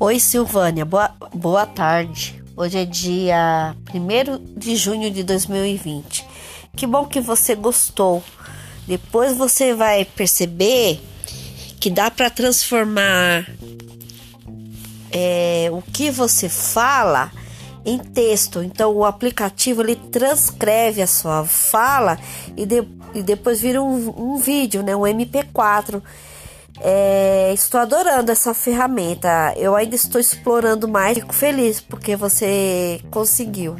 Oi, Silvânia, boa, boa tarde. Hoje é dia 1 de junho de 2020. Que bom que você gostou. Depois você vai perceber que dá para transformar é, o que você fala em texto. Então o aplicativo ele transcreve a sua fala e, de, e depois vira um, um vídeo, né, um MP4. É, estou adorando essa ferramenta. Eu ainda estou explorando mais. Fico feliz porque você conseguiu.